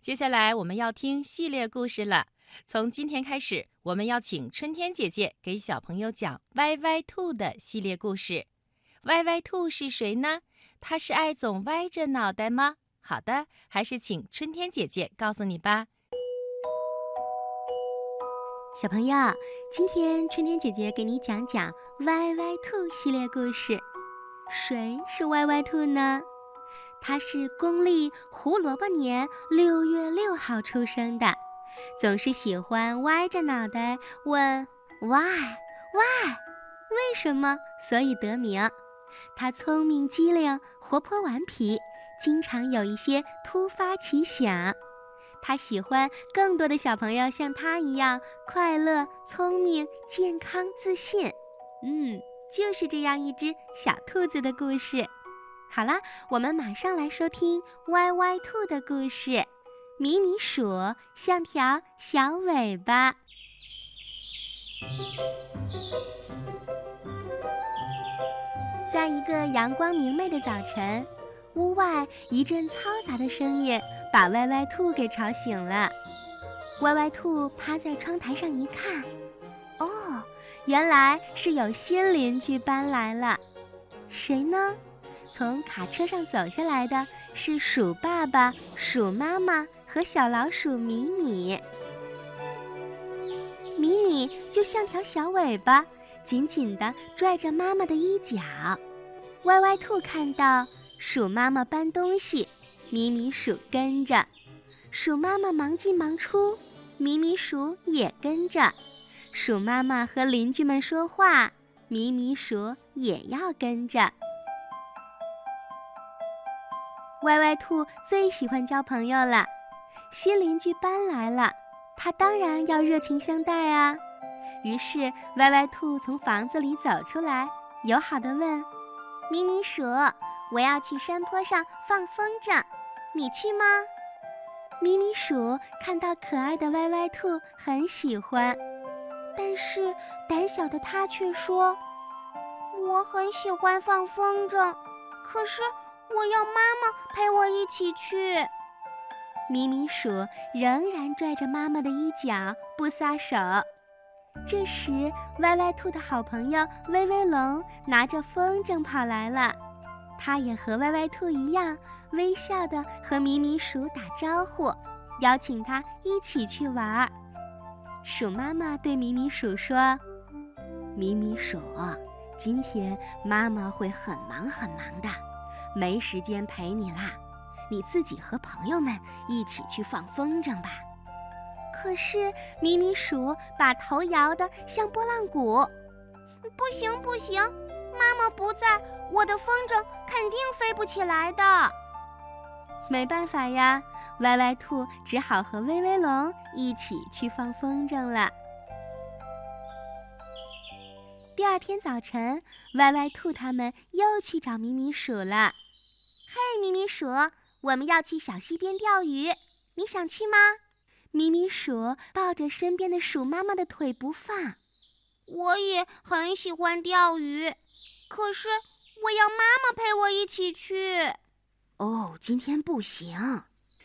接下来我们要听系列故事了。从今天开始，我们要请春天姐姐给小朋友讲《歪歪兔》的系列故事。歪歪兔是谁呢？它是爱总歪着脑袋吗？好的，还是请春天姐姐告诉你吧。小朋友，今天春天姐姐给你讲讲《歪歪兔》系列故事。谁是歪歪兔呢？他是公历胡萝卜年六月六号出生的，总是喜欢歪着脑袋问 “why why 为什么”，所以得名。他聪明机灵，活泼顽皮，经常有一些突发奇想。他喜欢更多的小朋友像他一样快乐、聪明、健康、自信。嗯，就是这样一只小兔子的故事。好啦，我们马上来收听歪歪兔的故事。迷你鼠像条小尾巴。在一个阳光明媚的早晨，屋外一阵嘈杂的声音把歪歪兔给吵醒了。歪歪兔趴在窗台上一看，哦，原来是有新邻居搬来了。谁呢？从卡车上走下来的是鼠爸爸、鼠妈妈和小老鼠米米。米米就像条小尾巴，紧紧地拽着妈妈的衣角。歪歪兔看到鼠妈妈搬东西，米米鼠跟着；鼠妈妈忙进忙出，米米鼠也跟着。鼠妈妈和邻居们说话，米米鼠也要跟着。歪歪兔最喜欢交朋友了，新邻居搬来了，他当然要热情相待啊。于是歪歪兔从房子里走出来，友好地问：“咪咪鼠，我要去山坡上放风筝，你去吗？”咪咪鼠看到可爱的歪歪兔，很喜欢，但是胆小的它却说：“我很喜欢放风筝，可是……”我要妈妈陪我一起去。咪咪鼠仍然拽着妈妈的衣角不撒手。这时，歪歪兔的好朋友威威龙拿着风筝跑来了，他也和歪歪兔一样，微笑地和咪咪鼠打招呼，邀请他一起去玩。鼠妈妈对咪咪鼠说：“咪咪鼠，今天妈妈会很忙很忙的。”没时间陪你啦，你自己和朋友们一起去放风筝吧。可是咪咪鼠把头摇得像拨浪鼓，不行不行，妈妈不在，我的风筝肯定飞不起来的。没办法呀，歪歪兔只好和威威龙一起去放风筝了。第二天早晨，歪歪兔他们又去找咪咪鼠了。嘿，咪咪鼠，我们要去小溪边钓鱼，你想去吗？咪咪鼠抱着身边的鼠妈妈的腿不放。我也很喜欢钓鱼，可是我要妈妈陪我一起去。哦，今天不行。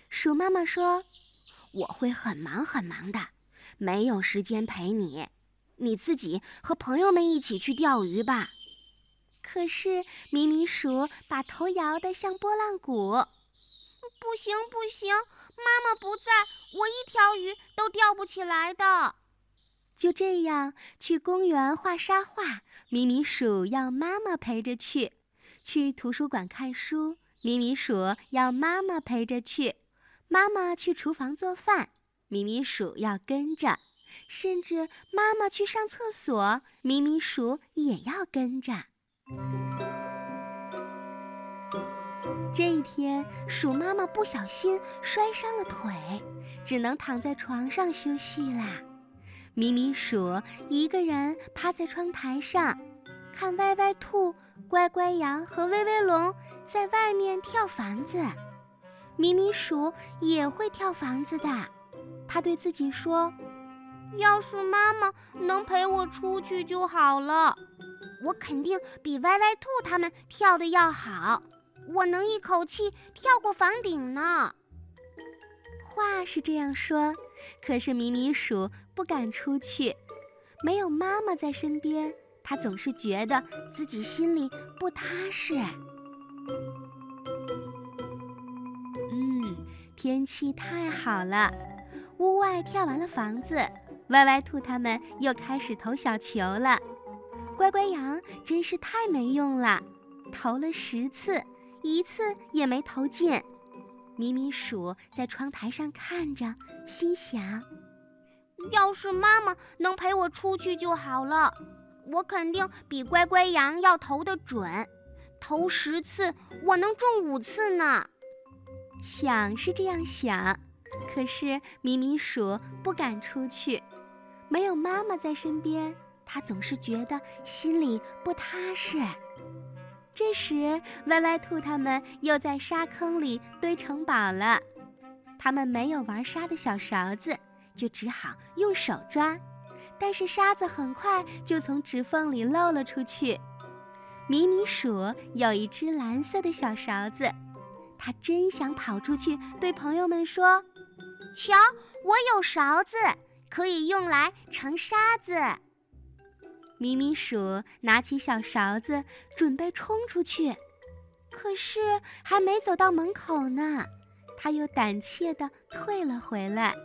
鼠妈妈说：“我会很忙很忙的，没有时间陪你。你自己和朋友们一起去钓鱼吧。”可是咪咪鼠把头摇得像拨浪鼓，不行不行，妈妈不在，我一条鱼都钓不起来的。就这样，去公园画沙画，咪咪鼠要妈妈陪着去；去图书馆看书，咪咪鼠要妈妈陪着去；妈妈去厨房做饭，咪咪鼠要跟着；甚至妈妈去上厕所，咪咪鼠也要跟着。这一天，鼠妈妈不小心摔伤了腿，只能躺在床上休息啦。咪咪鼠一个人趴在窗台上，看歪歪兔、乖乖羊和威威龙在外面跳房子。咪咪鼠也会跳房子的，它对自己说：“要是妈妈能陪我出去就好了。”我肯定比歪歪兔他们跳的要好，我能一口气跳过房顶呢。话是这样说，可是米米鼠不敢出去，没有妈妈在身边，它总是觉得自己心里不踏实。嗯，天气太好了，屋外跳完了房子，歪歪兔他们又开始投小球了。乖乖羊真是太没用了，投了十次，一次也没投进。咪咪鼠在窗台上看着，心想：“要是妈妈能陪我出去就好了，我肯定比乖乖羊要投的准。投十次，我能中五次呢。”想是这样想，可是咪咪鼠不敢出去，没有妈妈在身边，它总是觉得心里不踏实。这时，歪歪兔他们又在沙坑里堆城堡了。他们没有玩沙的小勺子，就只好用手抓。但是沙子很快就从指缝里漏了出去。米米鼠有一只蓝色的小勺子，它真想跑出去对朋友们说：“瞧，我有勺子，可以用来盛沙子。”咪咪鼠拿起小勺子，准备冲出去，可是还没走到门口呢，它又胆怯地退了回来。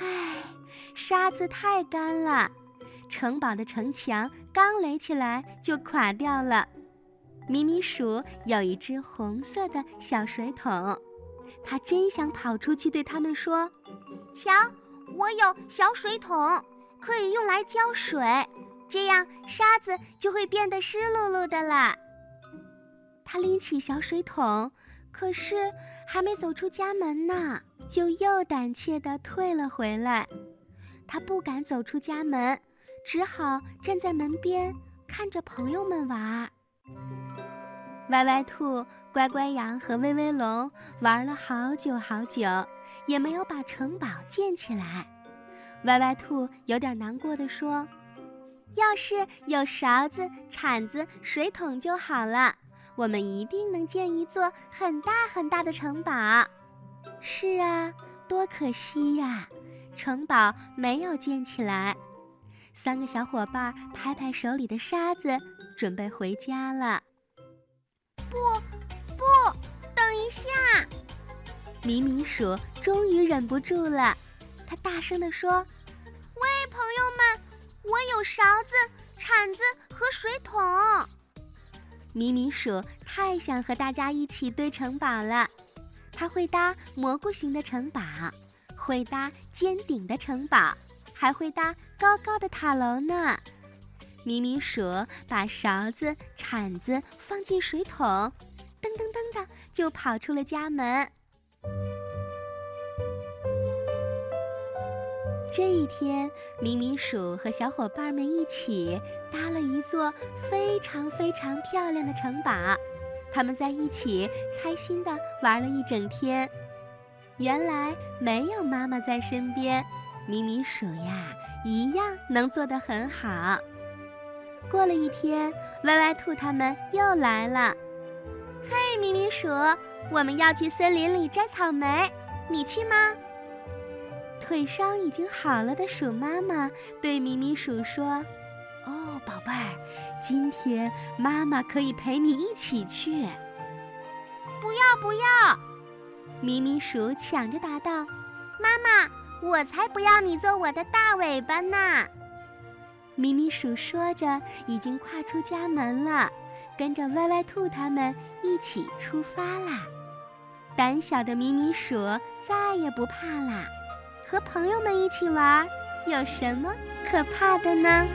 唉，沙子太干了，城堡的城墙刚垒起来就垮掉了。咪咪鼠有一只红色的小水桶，它真想跑出去对他们说：“瞧，我有小水桶。”可以用来浇水，这样沙子就会变得湿漉漉的了。他拎起小水桶，可是还没走出家门呢，就又胆怯地退了回来。他不敢走出家门，只好站在门边看着朋友们玩。歪歪兔、乖乖羊和威威龙玩了好久好久，也没有把城堡建起来。歪歪兔有点难过的说：“要是有勺子、铲子、水桶就好了，我们一定能建一座很大很大的城堡。”是啊，多可惜呀，城堡没有建起来。三个小伙伴拍拍手里的沙子，准备回家了。不，下！米米鼠终于忍不住了。他大声地说：“喂，朋友们，我有勺子、铲子和水桶。”米米鼠太想和大家一起堆城堡了。他会搭蘑菇形的城堡，会搭尖顶的城堡，还会搭高高的塔楼呢。米米鼠把勺子、铲子放进水桶，噔噔噔就跑出了家门。这一天，米米鼠和小伙伴们一起搭了一座非常非常漂亮的城堡。他们在一起开心的玩了一整天。原来没有妈妈在身边，米米鼠呀一样能做得很好。过了一天，歪歪兔他们又来了。鼠，我们要去森林里摘草莓，你去吗？腿伤已经好了的鼠妈妈对米米鼠说：“哦，宝贝儿，今天妈妈可以陪你一起去。”“不要不要！”米米鼠抢着答道：“妈妈，我才不要你做我的大尾巴呢！”米米鼠说着，已经跨出家门了，跟着歪歪兔他们一起出发啦。胆小的米米鼠再也不怕啦。和朋友们一起玩，有什么可怕的呢？